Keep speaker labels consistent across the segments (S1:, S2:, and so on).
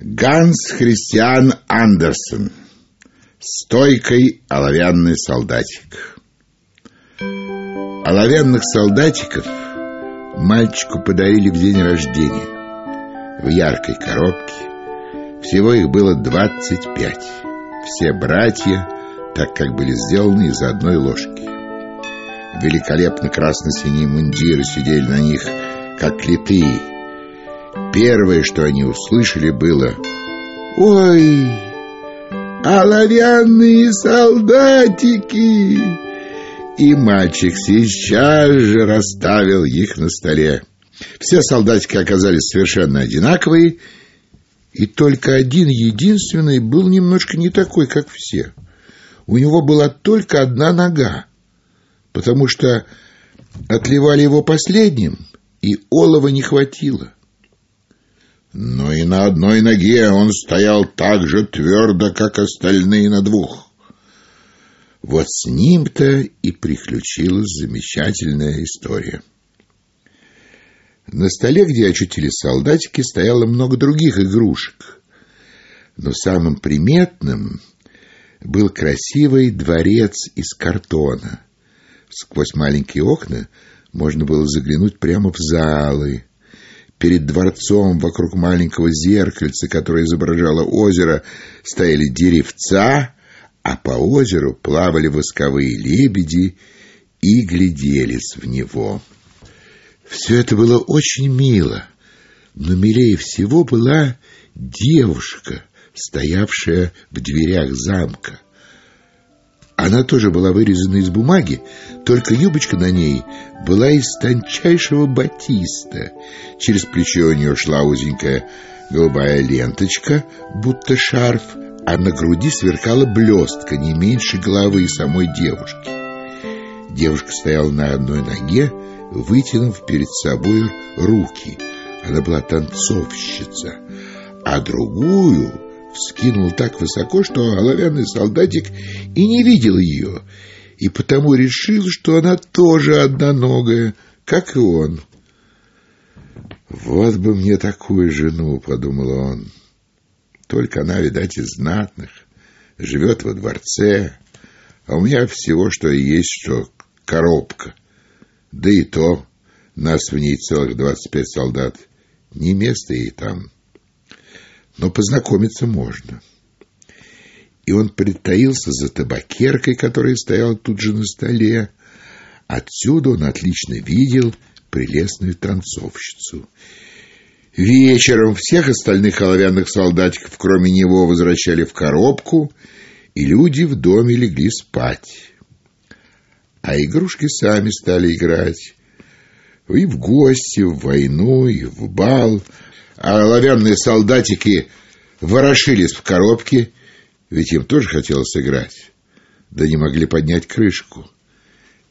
S1: Ганс Христиан Андерсен. Стойкой оловянный солдатик. Оловянных солдатиков мальчику подарили в день рождения. В яркой коробке. Всего их было двадцать пять. Все братья, так как были сделаны из одной ложки. Великолепно красно-синие мундиры сидели на них, как литые. Первое, что они услышали, было «Ой, оловянные солдатики!» И мальчик сейчас же расставил их на столе. Все солдатики оказались совершенно одинаковые, и только один единственный был немножко не такой, как все. У него была только одна нога, потому что отливали его последним, и олова не хватило. Но и на одной ноге он стоял так же твердо, как остальные на двух. Вот с ним-то и приключилась замечательная история. На столе, где очутились солдатики, стояло много других игрушек. Но самым приметным был красивый дворец из картона. Сквозь маленькие окна можно было заглянуть прямо в залы. Перед дворцом, вокруг маленького зеркальца, которое изображало озеро, стояли деревца, а по озеру плавали восковые лебеди и гляделись в него. Все это было очень мило, но милее всего была девушка, стоявшая в дверях замка. Она тоже была вырезана из бумаги, только юбочка на ней была из тончайшего батиста. Через плечо у нее шла узенькая голубая ленточка, будто шарф, а на груди сверкала блестка не меньше головы самой девушки. Девушка стояла на одной ноге, вытянув перед собой руки. Она была танцовщица, а другую вскинул так высоко, что оловянный солдатик и не видел ее, и потому решил, что она тоже одноногая, как и он. «Вот бы мне такую жену», — подумал он. «Только она, видать, из знатных, живет во дворце, а у меня всего, что есть, что коробка. Да и то нас в ней целых двадцать пять солдат. Не место ей там» но познакомиться можно. И он притаился за табакеркой, которая стояла тут же на столе. Отсюда он отлично видел прелестную танцовщицу. Вечером всех остальных оловянных солдатиков, кроме него, возвращали в коробку, и люди в доме легли спать. А игрушки сами стали играть. И в гости, в войну, и в бал — а оловянные солдатики ворошились в коробке, ведь им тоже хотелось играть, да не могли поднять крышку.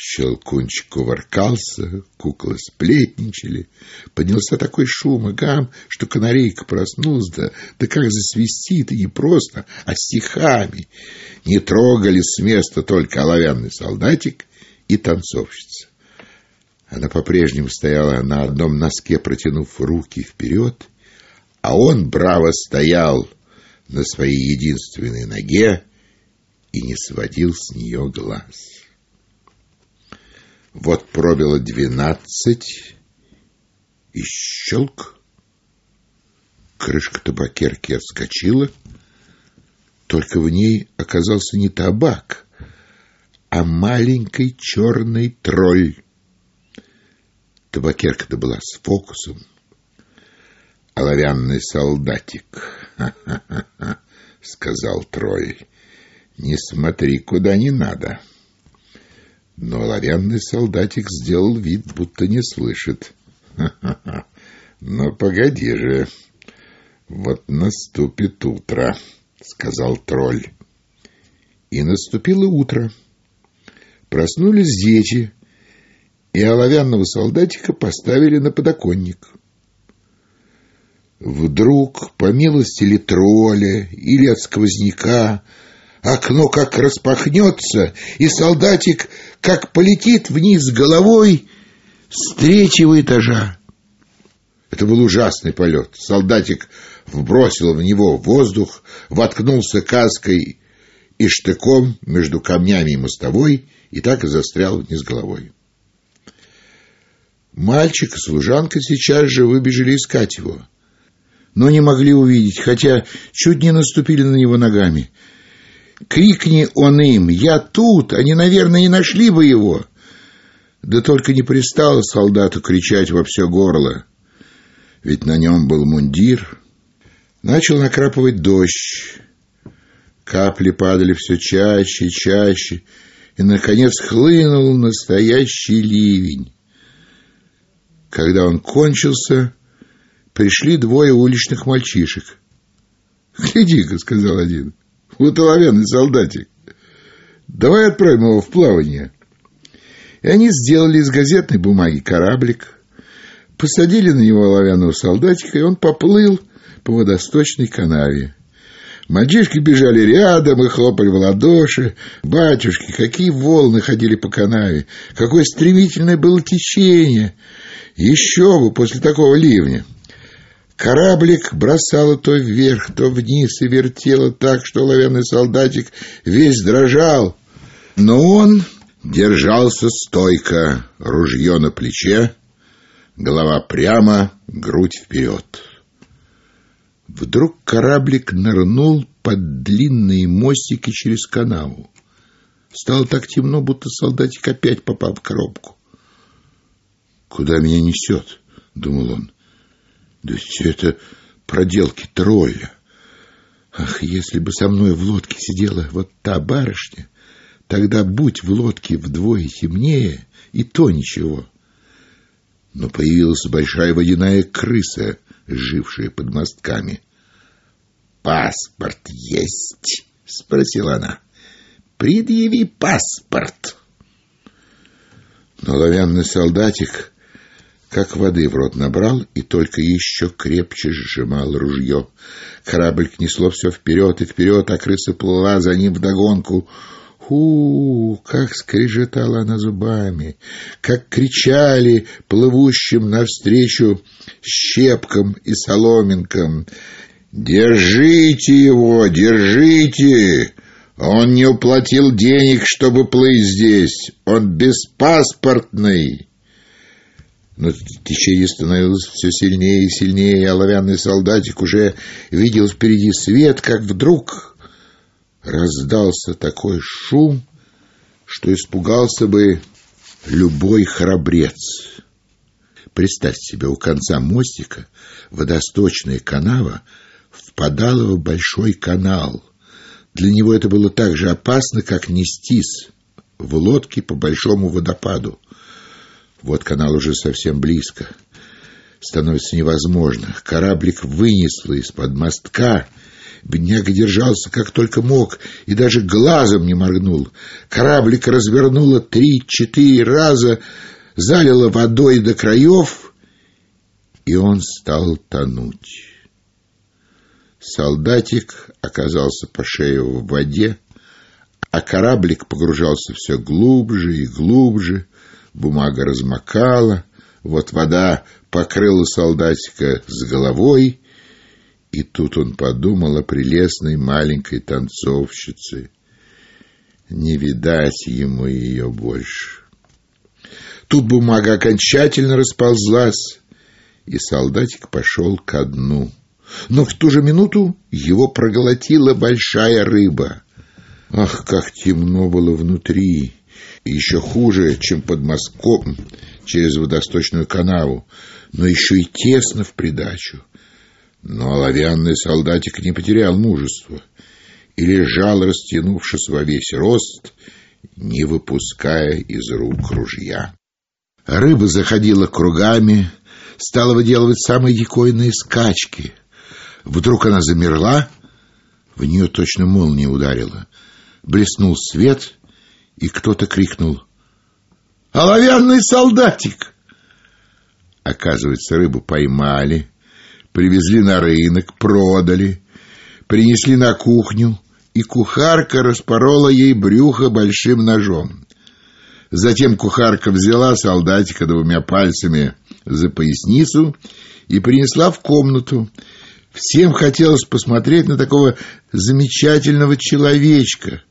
S1: Щелкунчик кувыркался, куклы сплетничали. Поднялся такой шум и гам, что канарейка проснулась, да, да как засвистит, и не просто, а стихами. Не трогали с места только оловянный солдатик и танцовщица. Она по-прежнему стояла на одном носке, протянув руки вперед, а он браво стоял на своей единственной ноге и не сводил с нее глаз. Вот пробило двенадцать, и щелк. Крышка табакерки отскочила, только в ней оказался не табак, а маленький черный тролль. Табакерка-то была с фокусом. Оловянный солдатик, сказал тролль. Не смотри, куда не надо. Но оловянный солдатик сделал вид, будто не слышит. Но погоди же. Вот наступит утро, сказал тролль. И наступило утро. Проснулись дети, и оловянного солдатика поставили на подоконник. Вдруг, по милости ли тролля или от сквозняка, окно как распахнется, и солдатик как полетит вниз головой с третьего этажа. Это был ужасный полет. Солдатик вбросил в него воздух, воткнулся каской и штыком между камнями и мостовой и так и застрял вниз головой. Мальчик и служанка сейчас же выбежали искать его, но не могли увидеть, хотя чуть не наступили на него ногами. Крикни он им «Я тут!» Они, наверное, и нашли бы его. Да только не пристало солдату кричать во все горло, ведь на нем был мундир. Начал накрапывать дождь. Капли падали все чаще и чаще, и, наконец, хлынул настоящий ливень. Когда он кончился, пришли двое уличных мальчишек. «Гляди-ка», — сказал один, — «вот оловянный солдатик. Давай отправим его в плавание». И они сделали из газетной бумаги кораблик, посадили на него оловянного солдатика, и он поплыл по водосточной канаве. Мальчишки бежали рядом и хлопали в ладоши. Батюшки, какие волны ходили по канаве! Какое стремительное было течение! Еще бы после такого ливня! Кораблик бросало то вверх, то вниз и вертело так, что оловянный солдатик весь дрожал. Но он держался стойко, ружье на плече, голова прямо, грудь вперед. Вдруг кораблик нырнул под длинные мостики через канаву. Стало так темно, будто солдатик опять попал в коробку. «Куда меня несет?» — думал он. «Да все это проделки тролля. Ах, если бы со мной в лодке сидела вот та барышня, тогда будь в лодке вдвое темнее, и то ничего». Но появилась большая водяная крыса, жившая под мостками. «Паспорт есть?» — спросила она. «Предъяви паспорт». Но оловянный солдатик как воды в рот набрал и только еще крепче сжимал ружье. Корабль несло все вперед и вперед, а крыса плыла за ним вдогонку. Ху, как скрежетала она зубами, как кричали плывущим навстречу щепкам и соломинкам. «Держите его, держите! Он не уплатил денег, чтобы плыть здесь. Он беспаспортный!» Но течение становилось все сильнее и сильнее, и оловянный солдатик уже видел впереди свет, как вдруг раздался такой шум, что испугался бы любой храбрец. Представьте себе, у конца мостика водосточная канава впадала в большой канал. Для него это было так же опасно, как нестись в лодке по большому водопаду. Вот канал уже совсем близко. Становится невозможно. Кораблик вынесло из-под мостка. Бедняга держался как только мог и даже глазом не моргнул. Кораблик развернуло три-четыре раза, залило водой до краев, и он стал тонуть. Солдатик оказался по шею в воде, а кораблик погружался все глубже и глубже, бумага размокала, вот вода покрыла солдатика с головой, и тут он подумал о прелестной маленькой танцовщице. Не видать ему ее больше. Тут бумага окончательно расползлась, и солдатик пошел ко дну. Но в ту же минуту его проглотила большая рыба. Ах, как темно было внутри! И еще хуже, чем под мостком через водосточную канаву, но еще и тесно в придачу. Но оловянный солдатик не потерял мужества и лежал, растянувшись во весь рост, не выпуская из рук ружья. Рыба заходила кругами, стала выделывать самые дикойные скачки. Вдруг она замерла, в нее точно молния ударила. Блеснул свет, и кто-то крикнул «Оловянный солдатик!» Оказывается, рыбу поймали, привезли на рынок, продали, принесли на кухню, и кухарка распорола ей брюхо большим ножом. Затем кухарка взяла солдатика двумя пальцами за поясницу и принесла в комнату, Всем хотелось посмотреть на такого замечательного человечка.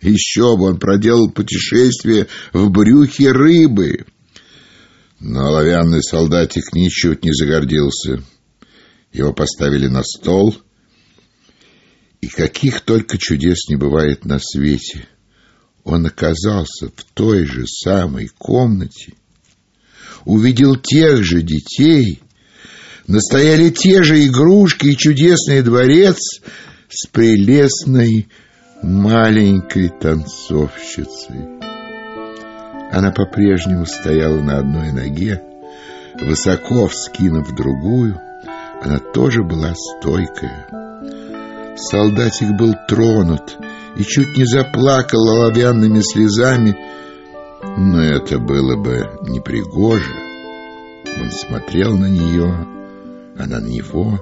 S1: Еще бы он проделал путешествие в брюхе рыбы. Но оловянный солдатик ничуть не загордился. Его поставили на стол, и каких только чудес не бывает на свете. Он оказался в той же самой комнате, увидел тех же детей, настояли те же игрушки и чудесный дворец с прелестной маленькой танцовщицей. Она по-прежнему стояла на одной ноге, высоко вскинув другую. Она тоже была стойкая. Солдатик был тронут и чуть не заплакал оловянными слезами, но это было бы непригоже. Он смотрел на нее, она на него,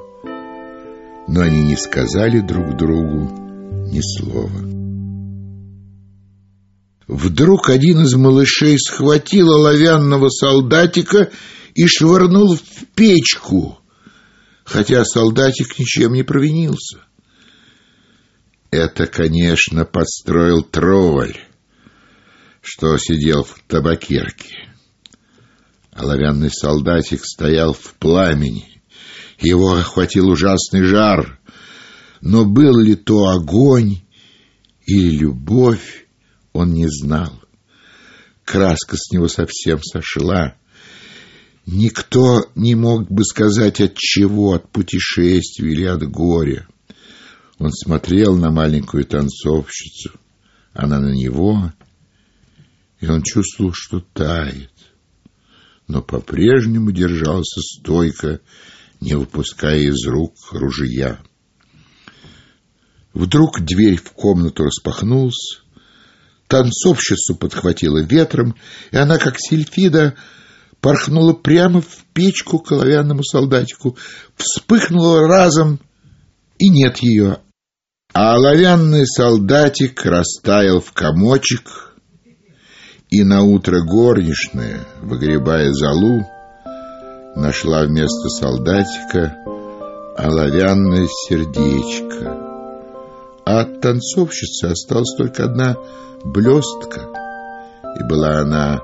S1: но они не сказали друг другу ни слова. Вдруг один из малышей схватил оловянного солдатика и швырнул в печку, хотя солдатик ничем не провинился. Это, конечно, подстроил тролль, что сидел в табакерке. Оловянный солдатик стоял в пламени, его охватил ужасный жар, но был ли то огонь или любовь, он не знал. Краска с него совсем сошла. Никто не мог бы сказать от чего, от путешествия или от горя. Он смотрел на маленькую танцовщицу, она на него, и он чувствовал, что тает, но по-прежнему держался стойко, не выпуская из рук ружья. Вдруг дверь в комнату распахнулась, Танцовщицу подхватило ветром, и она, как сельфида, порхнула прямо в печку к оловянному солдатику, вспыхнула разом, и нет ее. А оловянный солдатик растаял в комочек, и на утро горничная, выгребая залу, нашла вместо солдатика оловянное сердечко. А от танцовщицы осталась только одна блестка, и была она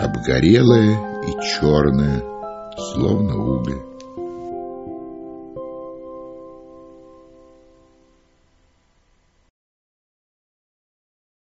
S1: обгорелая и черная, словно уголь.